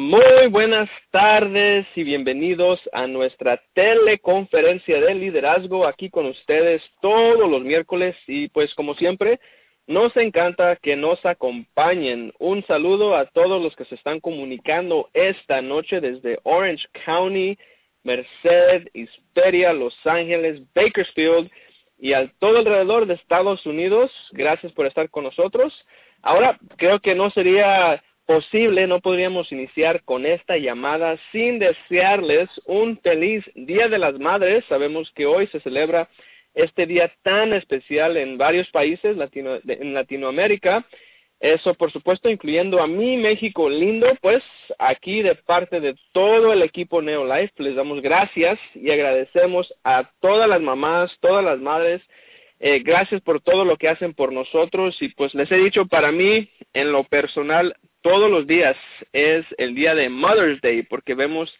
Muy buenas tardes y bienvenidos a nuestra teleconferencia de liderazgo aquí con ustedes todos los miércoles y pues como siempre nos encanta que nos acompañen. Un saludo a todos los que se están comunicando esta noche desde Orange County, Merced, Hesperia, Los Ángeles, Bakersfield y al todo alrededor de Estados Unidos. Gracias por estar con nosotros. Ahora creo que no sería posible, no podríamos iniciar con esta llamada sin desearles un feliz Día de las Madres. Sabemos que hoy se celebra este día tan especial en varios países latino, en Latinoamérica. Eso, por supuesto, incluyendo a mi México lindo, pues aquí de parte de todo el equipo Neolife les damos gracias y agradecemos a todas las mamás, todas las madres, eh, gracias por todo lo que hacen por nosotros y pues les he dicho para mí en lo personal todos los días es el día de Mother's Day porque vemos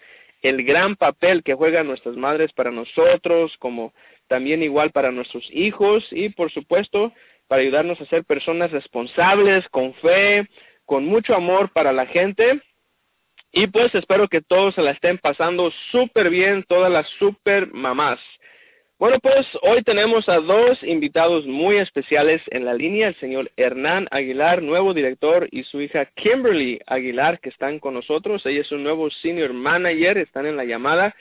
el gran papel que juegan nuestras madres para nosotros, como también igual para nuestros hijos y por supuesto para ayudarnos a ser personas responsables, con fe, con mucho amor para la gente. Y pues espero que todos se la estén pasando súper bien, todas las super mamás. Bueno, pues hoy tenemos a dos invitados muy especiales en la línea, el señor Hernán Aguilar, nuevo director, y su hija Kimberly Aguilar, que están con nosotros. Ella es un nuevo senior manager, están en la llamada.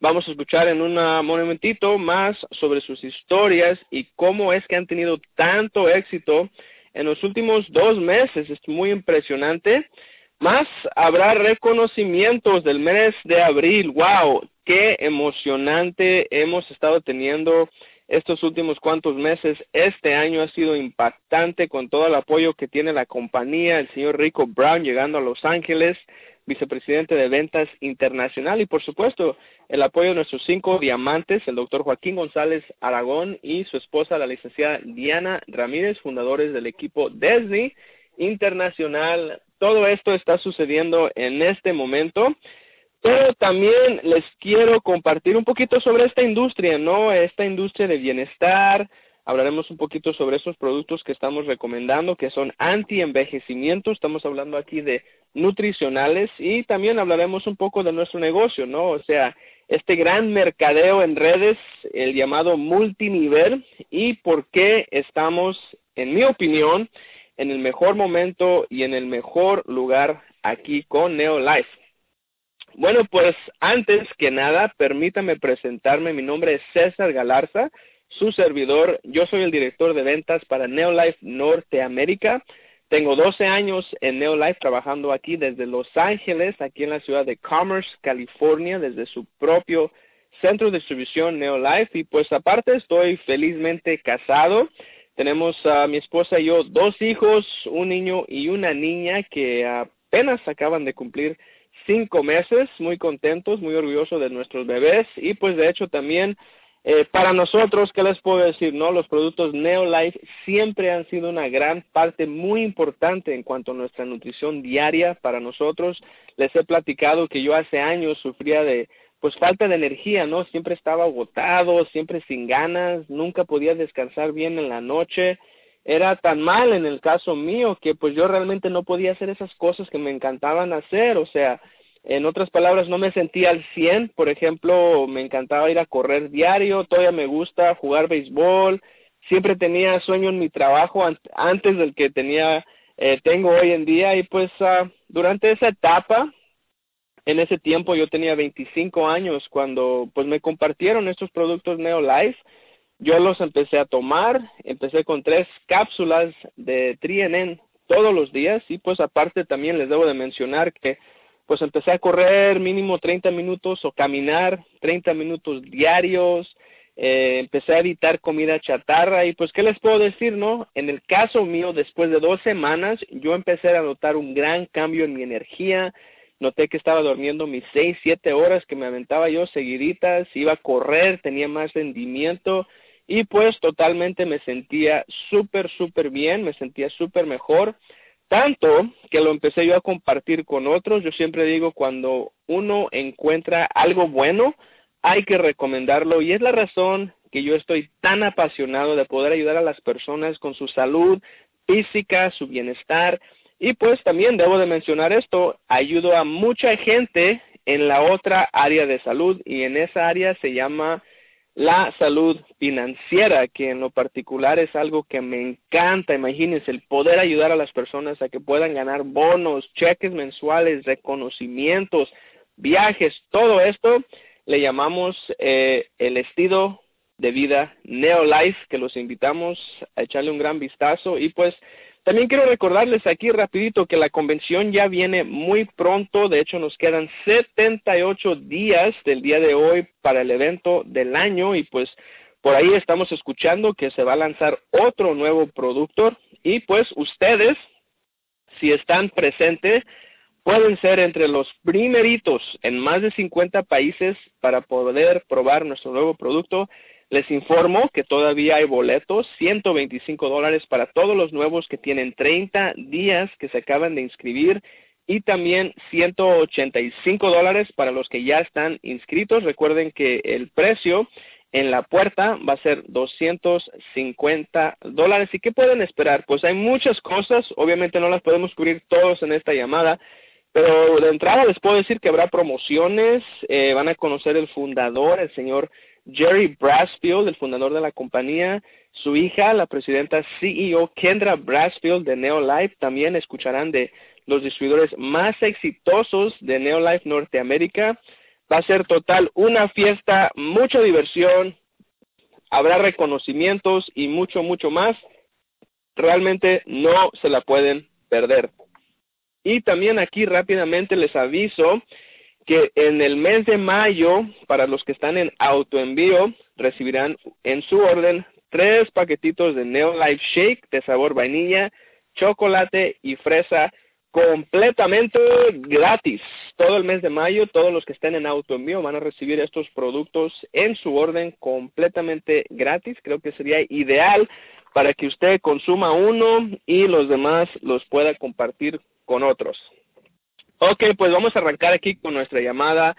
Vamos a escuchar en un momentito más sobre sus historias y cómo es que han tenido tanto éxito en los últimos dos meses. Es muy impresionante. Más habrá reconocimientos del mes de abril. ¡Wow! Qué emocionante hemos estado teniendo estos últimos cuantos meses. Este año ha sido impactante con todo el apoyo que tiene la compañía, el señor Rico Brown llegando a Los Ángeles, vicepresidente de ventas internacional y por supuesto el apoyo de nuestros cinco diamantes, el doctor Joaquín González Aragón y su esposa, la licenciada Diana Ramírez, fundadores del equipo Disney Internacional. Todo esto está sucediendo en este momento pero también les quiero compartir un poquito sobre esta industria, ¿no? Esta industria de bienestar. Hablaremos un poquito sobre esos productos que estamos recomendando, que son anti-envejecimiento. Estamos hablando aquí de nutricionales y también hablaremos un poco de nuestro negocio, ¿no? O sea, este gran mercadeo en redes, el llamado multinivel y por qué estamos, en mi opinión, en el mejor momento y en el mejor lugar aquí con Neolife. Bueno, pues antes que nada, permítame presentarme. Mi nombre es César Galarza, su servidor. Yo soy el director de ventas para Neolife Norteamérica. Tengo 12 años en Neolife trabajando aquí desde Los Ángeles, aquí en la ciudad de Commerce, California, desde su propio centro de distribución Neolife. Y pues aparte estoy felizmente casado. Tenemos a mi esposa y yo dos hijos, un niño y una niña que apenas acaban de cumplir cinco meses, muy contentos, muy orgullosos de nuestros bebés y pues de hecho también eh, para nosotros, ¿qué les puedo decir? No, los productos Neolife siempre han sido una gran parte muy importante en cuanto a nuestra nutrición diaria para nosotros. Les he platicado que yo hace años sufría de pues falta de energía, ¿no? Siempre estaba agotado, siempre sin ganas, nunca podía descansar bien en la noche. Era tan mal en el caso mío que pues yo realmente no podía hacer esas cosas que me encantaban hacer, o sea, en otras palabras, no me sentía al 100. Por ejemplo, me encantaba ir a correr diario, todavía me gusta jugar béisbol. Siempre tenía sueño en mi trabajo antes del que tenía, eh, tengo hoy en día. Y pues uh, durante esa etapa, en ese tiempo yo tenía 25 años cuando pues me compartieron estos productos Neolife. Yo los empecé a tomar, empecé con tres cápsulas de Trienen todos los días y pues aparte también les debo de mencionar que pues empecé a correr mínimo 30 minutos o caminar 30 minutos diarios, eh, empecé a evitar comida chatarra y pues qué les puedo decir, ¿no? En el caso mío, después de dos semanas, yo empecé a notar un gran cambio en mi energía, noté que estaba durmiendo mis seis, siete horas que me aventaba yo seguiditas, iba a correr, tenía más rendimiento y pues totalmente me sentía súper, súper bien, me sentía súper mejor. Tanto que lo empecé yo a compartir con otros. Yo siempre digo, cuando uno encuentra algo bueno, hay que recomendarlo. Y es la razón que yo estoy tan apasionado de poder ayudar a las personas con su salud física, su bienestar. Y pues también debo de mencionar esto, ayudo a mucha gente en la otra área de salud y en esa área se llama la salud financiera, que en lo particular es algo que me encanta. Imagínense el poder ayudar a las personas a que puedan ganar bonos, cheques mensuales, reconocimientos, viajes, todo esto le llamamos eh, el estilo de vida Neolife, que los invitamos a echarle un gran vistazo y pues también quiero recordarles aquí rapidito que la convención ya viene muy pronto, de hecho nos quedan 78 días del día de hoy para el evento del año y pues por ahí estamos escuchando que se va a lanzar otro nuevo producto. Y pues ustedes, si están presentes, pueden ser entre los primeritos en más de 50 países para poder probar nuestro nuevo producto les informo que todavía hay boletos, 125 dólares para todos los nuevos que tienen 30 días que se acaban de inscribir y también 185 dólares para los que ya están inscritos. Recuerden que el precio en la puerta va a ser 250 dólares. ¿Y qué pueden esperar? Pues hay muchas cosas, obviamente no las podemos cubrir todos en esta llamada, pero de entrada les puedo decir que habrá promociones, eh, van a conocer el fundador, el señor Jerry Brasfield, el fundador de la compañía, su hija, la presidenta CEO Kendra Brasfield de Neolife, también escucharán de los distribuidores más exitosos de Neolife Norteamérica. Va a ser total una fiesta, mucha diversión, habrá reconocimientos y mucho, mucho más. Realmente no se la pueden perder. Y también aquí rápidamente les aviso que en el mes de mayo, para los que están en autoenvío, recibirán en su orden tres paquetitos de Neolife Shake de sabor vainilla, chocolate y fresa completamente gratis. Todo el mes de mayo, todos los que estén en autoenvío van a recibir estos productos en su orden completamente gratis. Creo que sería ideal para que usted consuma uno y los demás los pueda compartir con otros. Ok, pues vamos a arrancar aquí con nuestra llamada.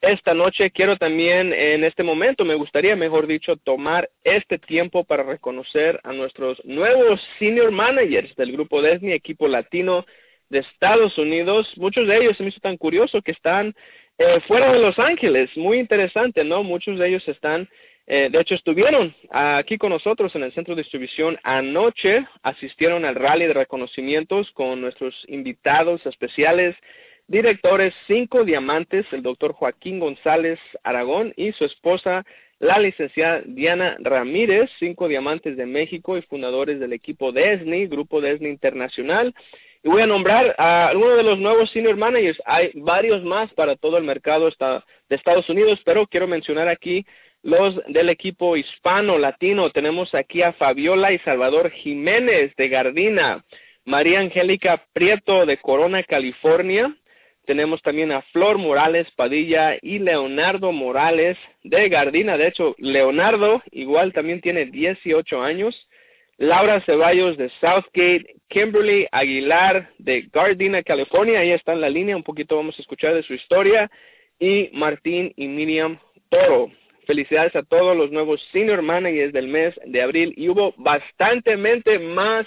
Esta noche quiero también, en este momento, me gustaría, mejor dicho, tomar este tiempo para reconocer a nuestros nuevos senior managers del grupo DESNI, equipo latino de Estados Unidos. Muchos de ellos se me hizo tan curioso que están eh, fuera de Los Ángeles. Muy interesante, ¿no? Muchos de ellos están eh, de hecho, estuvieron aquí con nosotros en el centro de distribución anoche, asistieron al rally de reconocimientos con nuestros invitados especiales, directores cinco diamantes, el doctor Joaquín González Aragón y su esposa, la licenciada Diana Ramírez, cinco diamantes de México y fundadores del equipo DESNI, Grupo DESNI Internacional. Y voy a nombrar a algunos de los nuevos senior managers. Hay varios más para todo el mercado de Estados Unidos, pero quiero mencionar aquí los del equipo hispano latino. Tenemos aquí a Fabiola y Salvador Jiménez de Gardina, María Angélica Prieto de Corona, California. Tenemos también a Flor Morales Padilla y Leonardo Morales de Gardina. De hecho, Leonardo igual también tiene 18 años. Laura Ceballos de Southgate, Kimberly Aguilar de Gardina, California. Ahí está en la línea. Un poquito vamos a escuchar de su historia. Y Martín y Miriam Toro Felicidades a todos los nuevos senior managers del mes de abril y hubo bastantemente más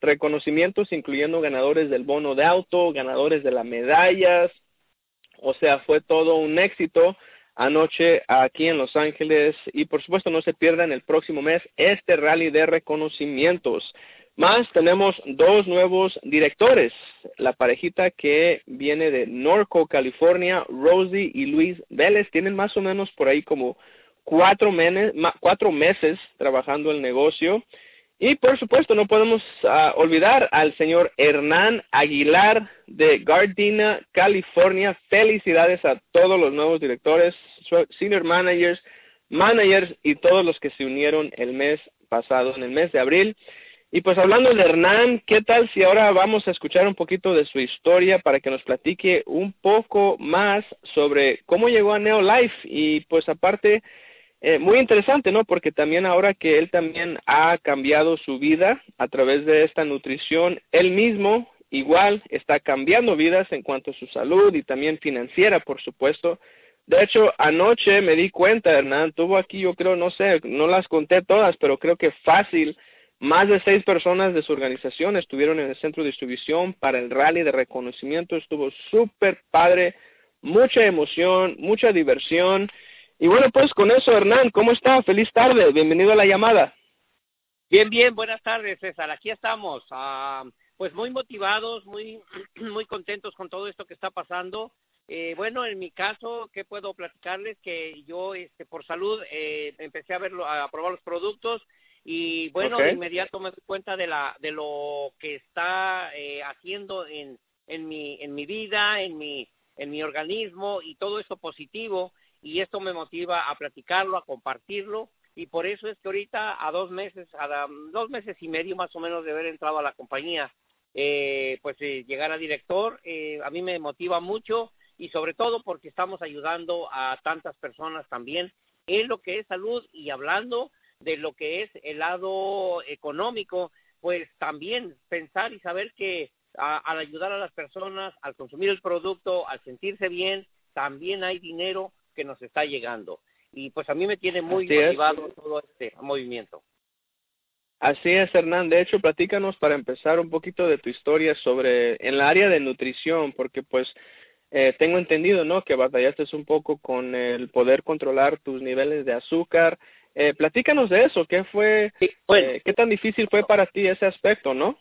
reconocimientos, incluyendo ganadores del bono de auto, ganadores de las medallas. O sea, fue todo un éxito anoche aquí en Los Ángeles y por supuesto no se pierdan el próximo mes este rally de reconocimientos. Más tenemos dos nuevos directores, la parejita que viene de Norco, California, Rosie y Luis Vélez, tienen más o menos por ahí como cuatro, cuatro meses trabajando el negocio. Y por supuesto no podemos ah, olvidar al señor Hernán Aguilar de Gardena, California. Felicidades a todos los nuevos directores, senior managers, managers y todos los que se unieron el mes pasado, en el mes de abril. Y pues hablando de Hernán, ¿qué tal si ahora vamos a escuchar un poquito de su historia para que nos platique un poco más sobre cómo llegó a Neolife? Y pues aparte, eh, muy interesante, ¿no? Porque también ahora que él también ha cambiado su vida a través de esta nutrición, él mismo igual está cambiando vidas en cuanto a su salud y también financiera, por supuesto. De hecho, anoche me di cuenta, Hernán, tuvo aquí, yo creo, no sé, no las conté todas, pero creo que fácil Más de seis personas de su organización estuvieron en el centro de distribución para el rally de reconocimiento. Estuvo súper padre, mucha emoción, mucha diversión. Y bueno, pues con eso, Hernán, ¿cómo está? Feliz tarde, bienvenido a la llamada. Bien, bien, buenas tardes, César. Aquí estamos, ah, pues muy motivados, muy, muy contentos con todo esto que está pasando. Eh, bueno, en mi caso, ¿qué puedo platicarles? Que yo, este, por salud, eh, empecé a verlo, a probar los productos y bueno, de inmediato me doy cuenta de la, de lo que está eh, haciendo en, en mi, en mi vida, en mi, en mi organismo y todo eso positivo y esto me motiva a platicarlo, a compartirlo y por eso es que ahorita a dos meses, a dos meses y medio más o menos de haber entrado a la compañía, eh, pues llegar a director, a mí me motiva mucho y sobre todo porque estamos ayudando a tantas personas también en lo que es salud y hablando de lo que es el lado económico, pues también pensar y saber que al ayudar a las personas, al consumir el producto, al sentirse bien, también hay dinero que nos está llegando. Y pues a mí me tiene muy motivado todo este movimiento. Así es, Hernán. De hecho, platícanos para empezar un poquito de tu historia sobre en la área de nutrición, porque pues eh, tengo entendido, ¿no? Que batallaste un poco con el poder controlar tus niveles de azúcar. Eh, platícanos de eso. ¿Qué fue, eh, qué tan difícil fue para ti ese aspecto, no?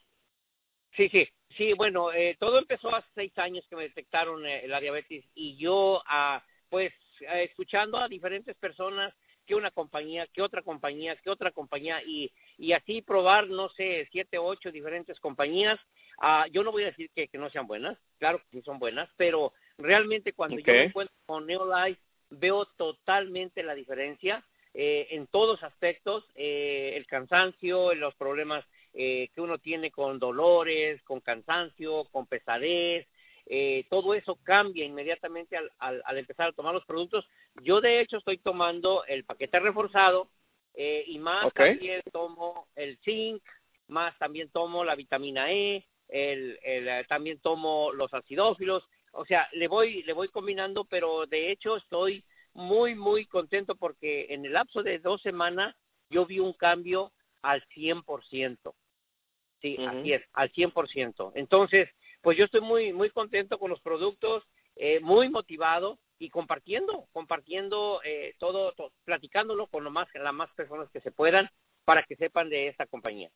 Sí, sí, sí. Bueno, eh, todo empezó hace seis años que me detectaron eh, la diabetes y yo, ah, pues, escuchando a diferentes personas que una compañía, que otra compañía, que otra compañía y, y así probar, no sé, siete, ocho diferentes compañías. Uh, yo no voy a decir que, que, no sean buenas, claro que sí son buenas, pero realmente cuando yo me encuentro con Neolife veo totalmente la diferencia eh, en todos aspectos, eh, el cansancio, los problemas eh, que uno tiene con dolores, con cansancio, con pesadez, eh, todo eso cambia inmediatamente al, al, al, empezar a tomar los productos. Yo de hecho estoy tomando el paquete reforzado eh, y más también tomo el zinc, más también tomo la vitamina E, el, el, eh, también tomo los acidófilos, o sea, le voy, le voy combinando, pero de hecho estoy muy, muy contento porque en el lapso de dos semanas yo vi un cambio al 100%. Sí, uh -huh. así es, al 100%. Entonces, pues yo estoy muy, muy contento con los productos, eh, muy motivado y compartiendo, compartiendo eh, todo, todo, platicándolo con lo más, las más personas que se puedan para que sepan de esta compañía.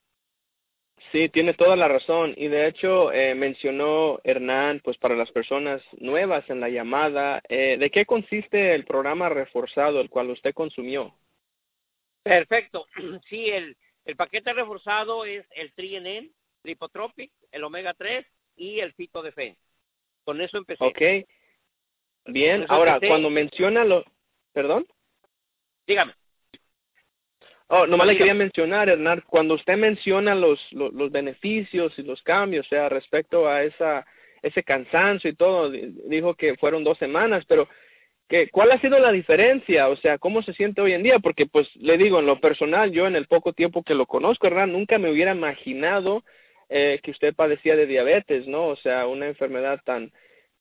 Sí, tiene toda la razón. Y de hecho, eh, mencionó Hernán, pues para las personas nuevas en la llamada, eh, ¿de qué consiste el programa reforzado, el cual usted consumió? Perfecto. Sí, el, el paquete reforzado es el Trienen, Lipotropic, el Omega 3 y el Fito Defense. Con eso empecé. Ok. Bien, ahora, empecé. cuando menciona lo... ¿Perdón? Dígame. Oh, nomás le quería mencionar, Hernán, cuando usted menciona los, los, los, beneficios y los cambios, o sea, respecto a esa ese cansancio y todo, dijo que fueron dos semanas, pero que, ¿cuál ha sido la diferencia? O sea, ¿cómo se siente hoy en día? Porque, pues, le digo, en lo personal, yo en el poco tiempo que lo conozco, Hernán, nunca me hubiera imaginado eh, que usted padecía de diabetes, ¿no? O sea, una enfermedad tan,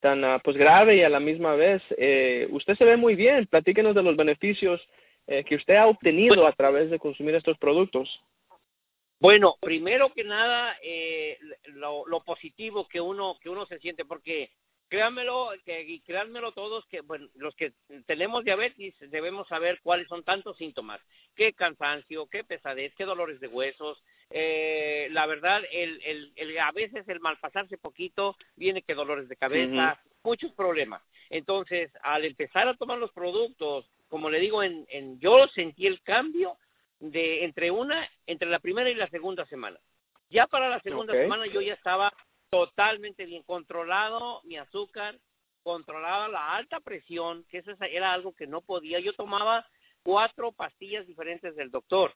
tan, uh, pues, grave y a la misma vez, eh, usted se ve muy bien, platíquenos de los beneficios eh, que usted ha obtenido a través de consumir estos productos? Bueno, primero que nada, eh, lo, lo, positivo que uno que uno se siente, porque créanmelo, que, y créanmelo todos, que bueno, los que tenemos diabetes debemos saber cuáles son tantos síntomas, qué cansancio, qué pesadez, qué dolores de huesos. Eh, la verdad, el, el, el, a veces el malpasarse poquito viene que dolores de cabeza, uh -huh. muchos problemas. Entonces, al empezar a tomar los productos, como le digo, en, en yo sentí el cambio de entre una, entre la primera y la segunda semana. Ya para la segunda okay. semana yo ya estaba totalmente bien controlado mi azúcar, controlaba la alta presión, que eso era algo que no podía. Yo tomaba cuatro pastillas diferentes del doctor.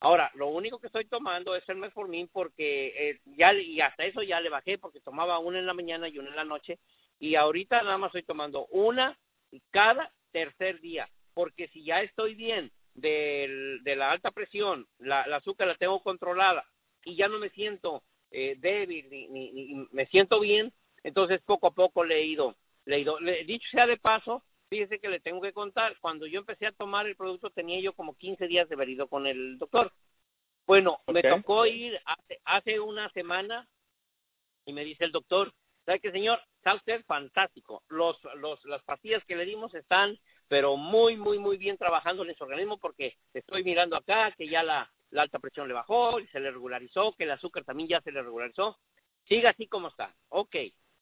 Ahora, lo único que estoy tomando es el metformin porque eh, ya y hasta eso ya le bajé porque tomaba una en la mañana y una en la noche y ahorita nada más estoy tomando una cada tercer día porque si ya estoy bien de, la alta presión, la, azúcar la tengo controlada y ya no me siento eh, débil ni, me siento bien, entonces poco a poco le he ido, le he ido. Le, dicho sea de paso, fíjese que le tengo que contar, cuando yo empecé a tomar el producto tenía yo como 15 días de haber ido con el doctor. Bueno, me tocó ir hace, hace una semana y me dice el doctor, ¿sabe qué, señor? Está usted fantástico. Los, los, las pastillas que le dimos están, pero muy, muy, muy bien trabajando en su organismo porque estoy mirando acá que ya la, la alta presión le bajó, y se le regularizó, que el azúcar también ya se le regularizó. Siga así como está. Ok.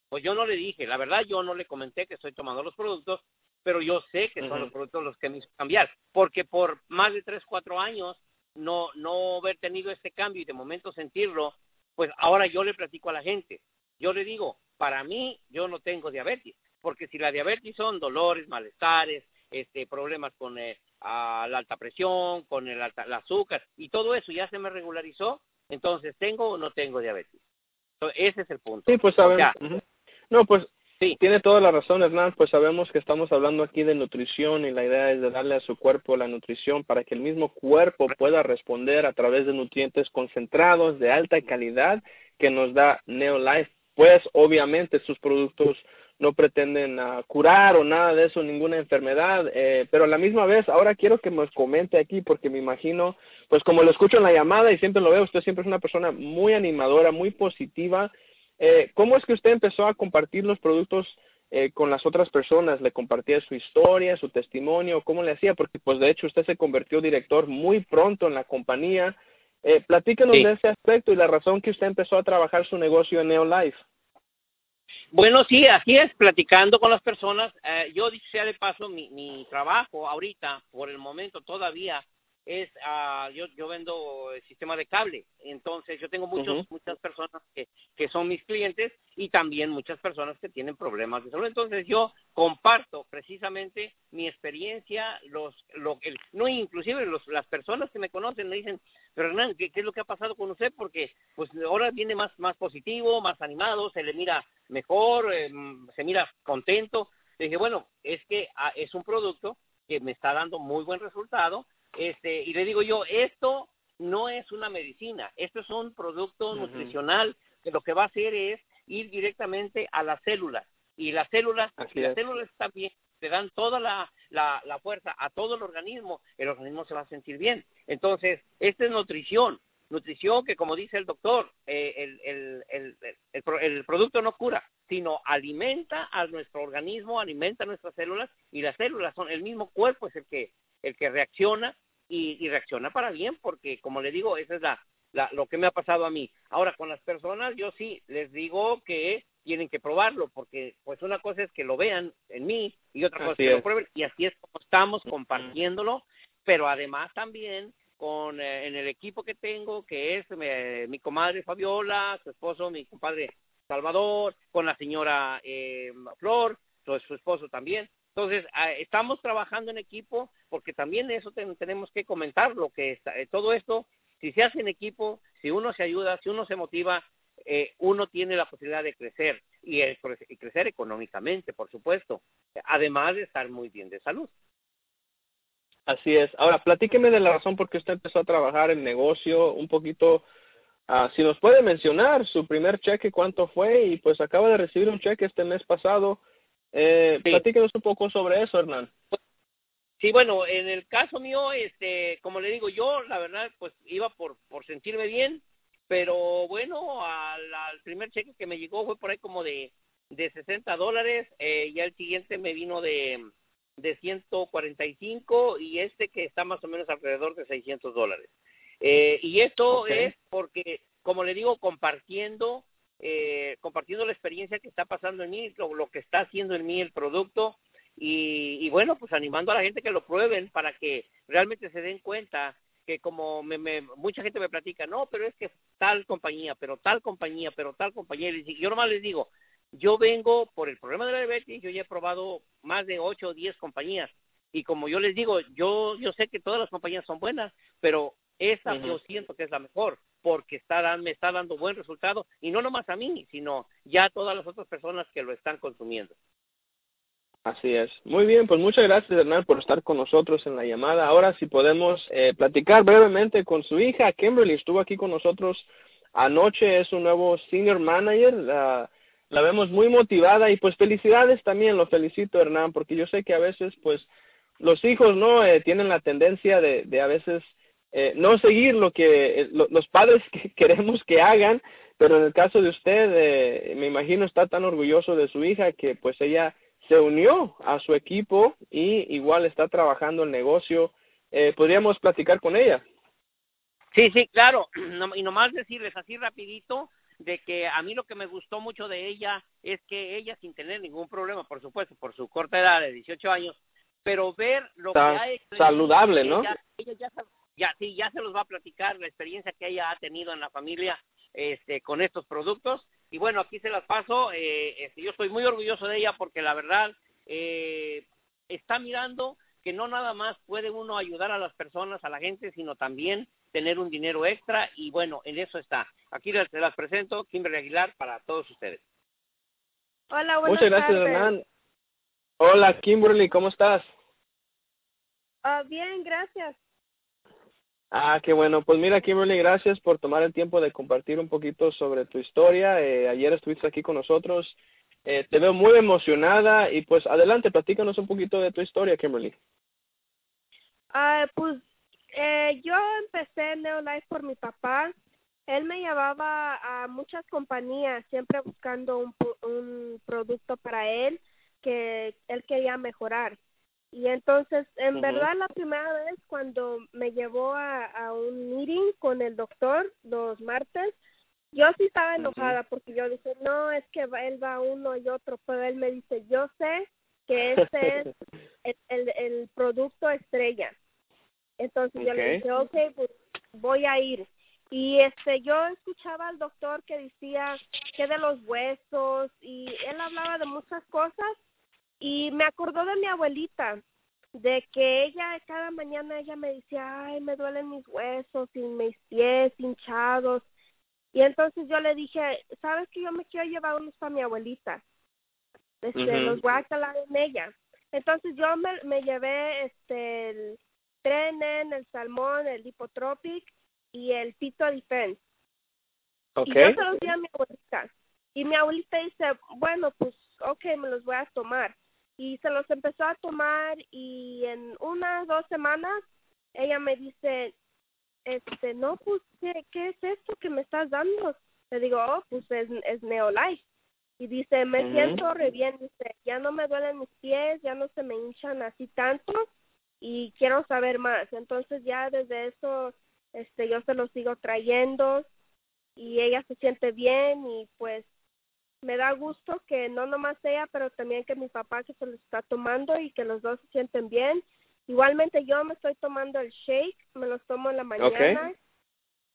Pues yo no le dije, la verdad yo no le comenté que estoy tomando los productos, pero yo sé que son los productos los que me hizo cambiar, porque por más de tres, cuatro años no, no haber tenido este cambio y de momento sentirlo, pues ahora yo le platico a la gente. Yo le digo, para mí yo no tengo diabetes, porque si la diabetes son dolores, malestares, este, problemas con eh, la alta presión, con el, alta, el azúcar y todo eso ya se me regularizó, entonces tengo o no tengo diabetes. ese es el punto. Sí, pues a ver. No, pues sí. tiene toda la razón, Hernán. Pues sabemos que estamos hablando aquí de nutrición y la idea es de darle a su cuerpo la nutrición para que el mismo cuerpo pueda responder a través de nutrientes concentrados de alta calidad que nos da Neolife. Pues obviamente sus productos no pretenden uh, curar o nada de eso, ninguna enfermedad, eh, pero a la misma vez, ahora quiero que nos comente aquí, porque me imagino, pues como lo escucho en la llamada y siempre lo veo, usted siempre es una persona muy animadora, muy positiva, eh, ¿Cómo es que usted empezó a compartir los productos eh, con las otras personas? ¿Le compartía su historia, su testimonio? ¿Cómo le hacía? Porque pues de hecho usted se convirtió director muy pronto en la compañía. Eh, platíquenos de ese aspecto y la razón que usted empezó a trabajar su negocio en Neolife. Bueno, sí, así es, platicando con las personas. Eh, yo, dicho sea de paso, mi, mi trabajo ahorita, por el momento todavía, es uh, yo yo vendo el sistema de cable. Entonces yo tengo muchos muchas personas que que son mis clientes y también muchas personas que tienen problemas de salud. Entonces yo comparto precisamente mi experiencia los lo el, no inclusive los, las personas que me conocen me dicen pero Hernán ¿qué, qué es lo que ha pasado con usted porque pues ahora viene más más positivo más animado se le mira mejor eh, se mira contento le dije bueno es que ah, es un producto que me está dando muy buen resultado este, y le digo yo, esto no es una medicina, esto es un producto nutricional que lo que va a hacer es ir directamente a las células. Y las células, si las células están bien, te dan toda la, la, la, fuerza a todo el organismo, el organismo se va a sentir bien. Entonces, esta es nutrición. Nutrición que, como dice el doctor, eh, el, el, el, el, el producto no cura, sino alimenta a nuestro organismo, alimenta a nuestras células y las células son el mismo cuerpo es el que el que reacciona y, reacciona para bien, porque como le digo, esa es la, la, lo que me ha pasado a mí. Ahora, con las personas, yo sí les digo que tienen que probarlo, porque pues una cosa es que lo vean en mí y otra cosa es que lo prueben, y así es como estamos compartiéndolo, pero además también con eh, en el equipo que tengo, que es eh, mi comadre Fabiola, su esposo, mi compadre Salvador, con la señora eh, Flor, su, su esposo también. Entonces, ah, estamos trabajando en equipo porque también eso tenemos que comentar, lo que está, eh, todo esto, si se hace en equipo, si uno se ayuda, si uno se motiva, eh, uno tiene la posibilidad de crecer y, y crecer económicamente, por supuesto, además de estar muy bien de salud. Así es. Ahora, platíqueme de la razón por qué usted empezó a trabajar en negocio un poquito. Uh, si nos puede mencionar su primer cheque, cuánto fue, y pues acaba de recibir un cheque este mes pasado. Eh, Platíquenos un poco sobre eso, Hernán. Sí, bueno, en el caso mío, este, como le digo, yo la verdad, pues iba por, por sentirme bien, pero bueno, al, al primer cheque que me llegó fue por ahí como de, de 60 dólares, eh, ya el siguiente me vino de, de 145 y este que está más o menos alrededor de 600 dólares. Eh, y esto es porque, como le digo, compartiendo eh, compartiendo la experiencia que está pasando en mí, lo, que está haciendo en mí el producto y, bueno, pues animando a la gente que lo prueben para que realmente se den cuenta que como me, me, mucha gente me platica, no, pero es que tal compañía, pero tal compañía, pero tal compañía, y yo nomás les digo, yo vengo por el problema de la diabetes, yo ya he probado más de ocho o diez compañías, y como yo les digo, yo, yo sé que todas las compañías son buenas, pero esa yo siento que es la mejor porque está, me está dando buen resultado y no nomás a mí, sino ya a todas las otras personas que lo están consumiendo. Así es. Muy bien, pues muchas gracias Hernán por estar con nosotros en la llamada. Ahora si podemos eh, platicar brevemente con su hija, Kimberly, estuvo aquí con nosotros anoche, es un nuevo senior manager, la, vemos muy motivada y pues felicidades también, lo felicito Hernán, porque yo sé que a veces pues los hijos no eh, tienen la tendencia de, a veces eh, no seguir lo que eh, los padres queremos que hagan, pero en el caso de usted, eh, me imagino está tan orgulloso de su hija que pues ella se unió a su equipo y igual está trabajando el negocio. Eh, ¿Podríamos platicar con ella? Sí, sí, claro. y nomás decirles así rapidito de que a mí lo que me gustó mucho de ella es que ella sin tener ningún problema, por supuesto, por su corta edad de 18 años, pero ver lo que ha saludable, ¿no? Ella, ya, ya, sí, ya se los va a platicar la experiencia que ella ha tenido en la familia este, con estos productos. Y bueno, aquí se las paso. Eh, este, yo estoy muy orgulloso de ella porque la verdad eh, está mirando que no nada más puede uno ayudar a las personas, a la gente, sino también tener un dinero extra y bueno, en eso está. Aquí les, las presento, Kimberly Aguilar, para todos ustedes. Hola, buenas Muchas gracias, Hernán. Hola, Kimberly, ¿cómo estás? Ah, bien, gracias. Ah, qué bueno. Pues mira, Kimberly, gracias por tomar el tiempo de compartir un poquito sobre tu historia. Eh, ayer estuviste aquí con nosotros. Eh, te veo muy emocionada y pues adelante, platícanos un poquito de tu historia, Kimberly. Ah, pues eh, yo empecé en Neolife por mi papá. Él me llevaba a muchas compañías, siempre buscando un, un producto para él que él quería mejorar. Y entonces, en verdad, la primera vez cuando me llevó a, a, un meeting con el doctor los martes, yo sí estaba enojada porque yo dije, no, es que él va uno y otro, pero él me dice, yo sé que ese es el, el, el producto estrella. Entonces yo le dije, ok, pues voy a ir. Y este, yo escuchaba al doctor que decía que de los huesos y él hablaba de muchas cosas y me acordó de mi abuelita, de que ella cada mañana ella me decía, ay, me duelen mis huesos y mis pies hinchados. Y entonces yo le dije, ¿sabes que yo me quiero llevar unos para mi abuelita? Este, los voy a calar en ella. Entonces yo me, me llevé este el trenen, el salmón, el hipotropic y el Pito Defense. Okay. Y yo se los di a mi abuelita. Y mi abuelita dice, bueno, pues, ok, me los voy a tomar y se los empezó a tomar y en unas dos semanas ella me dice, este, no, pues, ¿qué, qué es esto que me estás dando? Le digo, oh, pues es, es Neolife. Y dice, me siento re bien, dice, ya no me duelen mis pies, ya no se me hinchan así tanto y quiero saber más. Entonces ya desde eso, este, yo se lo sigo trayendo y ella se siente bien y pues me da gusto que no nomás ella, pero también que mi papá que se lo está tomando y que los dos se sienten bien. Igualmente yo me estoy tomando el shake, me los tomo en la mañana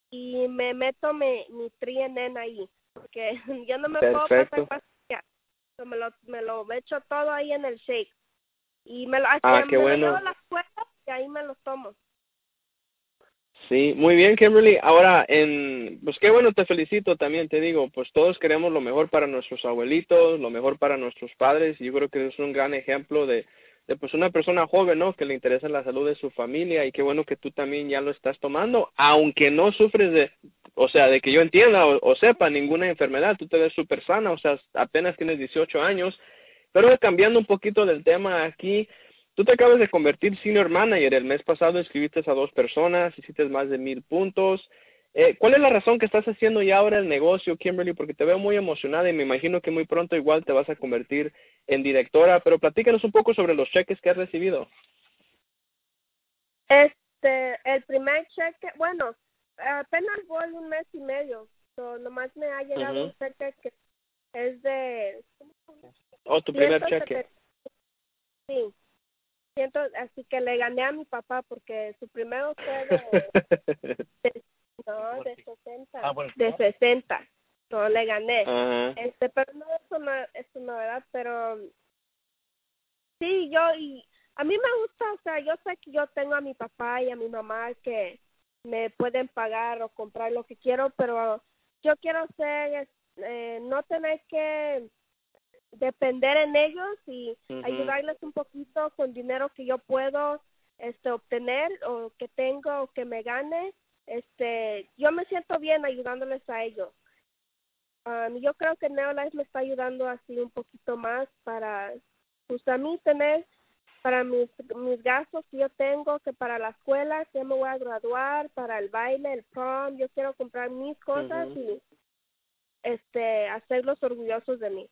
y me meto mi, mi trienen ahí, porque yo no me puedo pasar pastillas. Me lo, me lo echo todo ahí en el shake. Y me lo, ah, qué me bueno. lo llevo a la escuela y ahí me los tomo. Sí, muy bien, Kimberly. Ahora, en, pues qué bueno, te felicito también, te digo, pues todos queremos lo mejor para nuestros abuelitos, lo mejor para nuestros padres, y yo creo que es un gran ejemplo de, de pues una persona joven, ¿no? Que le interesa la salud de su familia, y qué bueno que tú también ya lo estás tomando, aunque no sufres de, o sea, de que yo entienda o, o sepa ninguna enfermedad, tú te ves súper sana, o sea, apenas tienes 18 años, pero cambiando un poquito del tema aquí, Tú te acabas de convertir senior manager. El mes pasado escribiste a dos personas, hiciste más de mil puntos. Eh, ¿Cuál es la razón que estás haciendo ya ahora el negocio, Kimberly? Porque te veo muy emocionada y me imagino que muy pronto igual te vas a convertir en directora, pero platícanos un poco sobre los cheques que has recibido. Este, el primer cheque, bueno, apenas voy un mes y medio, so, nomás me ha llegado un cheque que es de... Oh, tu primer cheque. Sí, siento así que le gané a mi papá porque su primero fue de, de no de 60 Ah, bueno, de ¿no? 60 no le gané. Este pero no eso no eso no verdad pero sí yo y a mí me gusta o sea yo sé que yo tengo a mi papá y a mi mamá que me pueden pagar o comprar lo que quiero pero yo quiero ser eh, no tener que depender en ellos y ayudarles un poquito con dinero que yo puedo este obtener o que tengo o que me gane este yo me siento bien ayudándoles a ellos. Um, yo creo que Neolife me está ayudando así un poquito más para pues a mí tener para mis, mis gastos que yo tengo, que para la escuela, que me voy a graduar, para el baile, el prom, yo quiero comprar mis cosas y este hacerlos orgullosos de mí.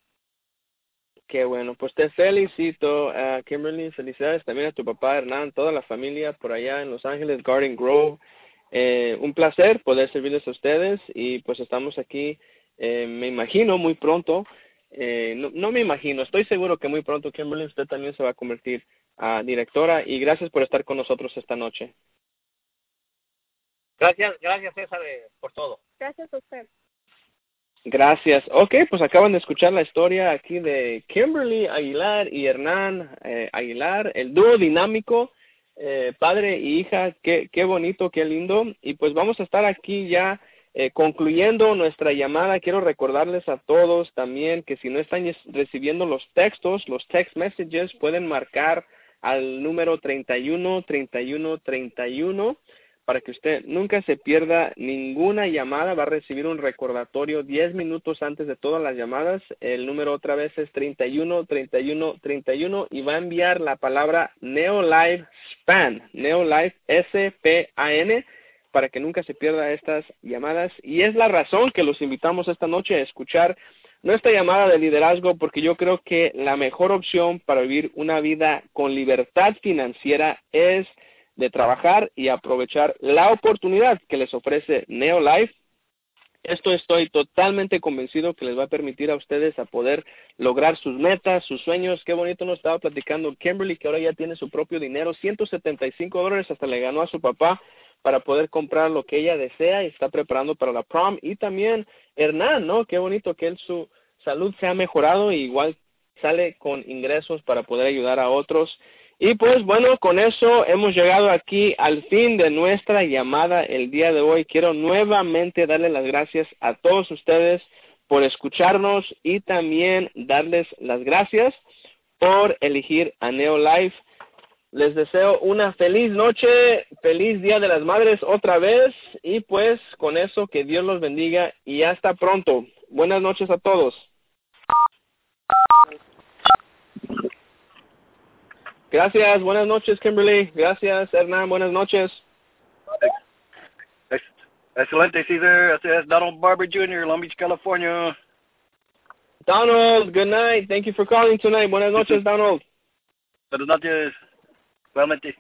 Qué bueno, pues te felicito, a Kimberly, felicidades también a tu papá Hernán, toda la familia por allá en Los Ángeles, Garden Grove. Eh, un placer poder servirles a ustedes y pues estamos aquí, eh, me imagino, muy pronto. Eh, no, no me imagino, estoy seguro que muy pronto Kimberly usted también se va a convertir a directora y gracias por estar con nosotros esta noche. Gracias, gracias César por todo. Gracias a usted. Gracias. Ok, pues acaban de escuchar la historia aquí de Kimberly Aguilar y Hernán eh, Aguilar, el dúo dinámico, eh, padre y hija. Qué, qué bonito, qué lindo. Y pues vamos a estar aquí ya eh, concluyendo nuestra llamada. Quiero recordarles a todos también que si no están recibiendo los textos, los text messages, pueden marcar al número 31 31 31 para que usted nunca se pierda ninguna llamada. Va a recibir un recordatorio 10 minutos antes de todas las llamadas. El número otra vez es 31 31 31 y va a enviar la palabra Neolive Span, Neolive S P A N para que nunca se pierda estas llamadas y es la razón que los invitamos esta noche a escuchar nuestra llamada de liderazgo porque yo creo que la mejor opción para vivir una vida con libertad financiera es de trabajar y aprovechar la oportunidad que les ofrece Neolife. Esto estoy totalmente convencido que les va a permitir a ustedes a poder lograr sus metas, sus sueños. Qué bonito nos estaba platicando Kimberly, que ahora ya tiene su propio dinero, 175 dólares, hasta le ganó a su papá para poder comprar lo que ella desea y está preparando para la prom. Y también Hernán, ¿no? Qué bonito que él su salud se ha mejorado y igual sale con ingresos para poder ayudar a otros. Y pues bueno, con eso hemos llegado aquí al fin de nuestra llamada el día de hoy. Quiero nuevamente darle las gracias a todos ustedes por escucharnos y también darles las gracias por elegir a Neolife. Les deseo una feliz noche, feliz Día de las Madres otra vez y pues con eso que Dios los bendiga y hasta pronto. Buenas noches a todos. Gracias, buenas noches, Kimberly. Gracias, Hernán, buenas noches. Excelente, Caesar. Este es Donald Barber Jr., Long Beach, California. Donald, good night. Thank you for calling tonight. Buenas noches, Donald. Buenas noches. Realmente.